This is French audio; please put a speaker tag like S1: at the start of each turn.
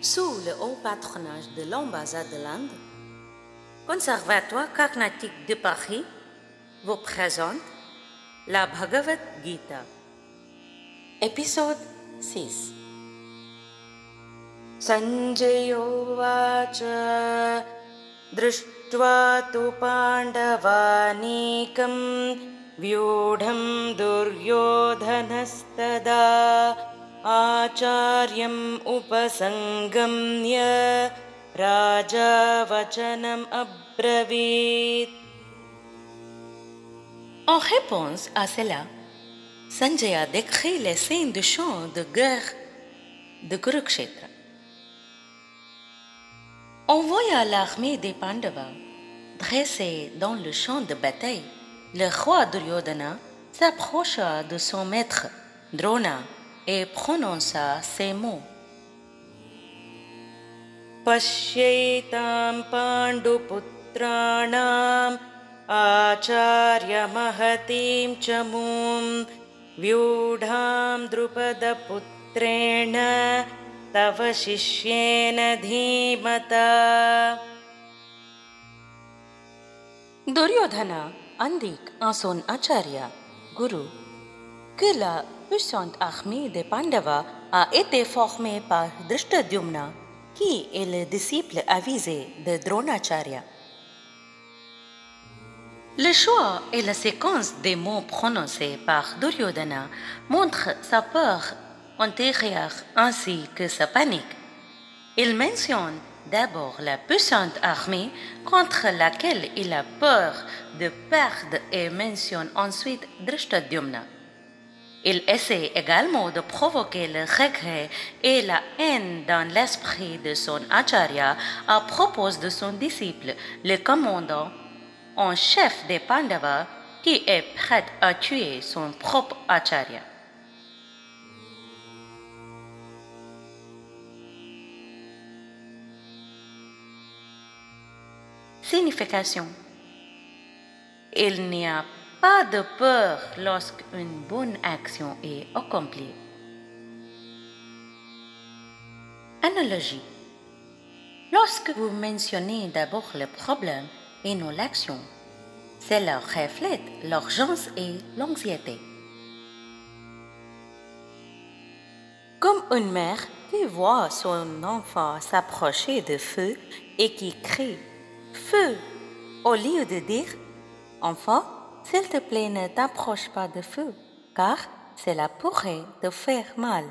S1: sous le haut patronage de l'ambassade de l'Inde, Conservatoire Carnatique de Paris vous présente la Bhagavad Gita. Épisode 6 सञ्जयोवाच दृष्ट्वा तु पाण्डवानीकं व्यूढं दुर्योधनस्तदा आचार्यम् उपसङ्गम्य राजा वचनम् अब्रवीत् En réponse à cela, Sanjaya décrit les scènes du champ de guerre de Kurukshetra. On voit l'armée des Pandavas dressée dans le champ de bataille. Le roi Duryodhana s'approcha de son maître Drona et prononça ces mots. पश्यैतां पाण्डुपुत्राणाम् आचार्यमहतीं च मूं व्यूढां द्रुपदपुत्रेण तव शिष्येन धीमता indique en son acharya, Guru, que la puissante armée des Pandavas a été formée par Drishtadyumna, qui est le disciple avisé de Dronacharya. Le choix et la séquence des mots prononcés par Duryodhana montrent sa peur antérieure ainsi que sa panique. Il mentionne d'abord la puissante armée contre laquelle il a peur de perdre et mentionne ensuite Drishtadyumna. Il essaie également de provoquer le regret et la haine dans l'esprit de son acharya à propos de son disciple, le commandant en chef des Pandavas qui est prêt à tuer son propre acharya. Signification Il n'y a pas de peur lorsqu'une bonne action est accomplie. Analogie. Lorsque vous mentionnez d'abord le problème et non l'action, cela reflète l'urgence et l'anxiété. Comme une mère qui voit son enfant s'approcher de feu et qui crie Feu au lieu de dire Enfant, s'il te plaît, ne t'approche pas de feu, car cela pourrait te faire mal.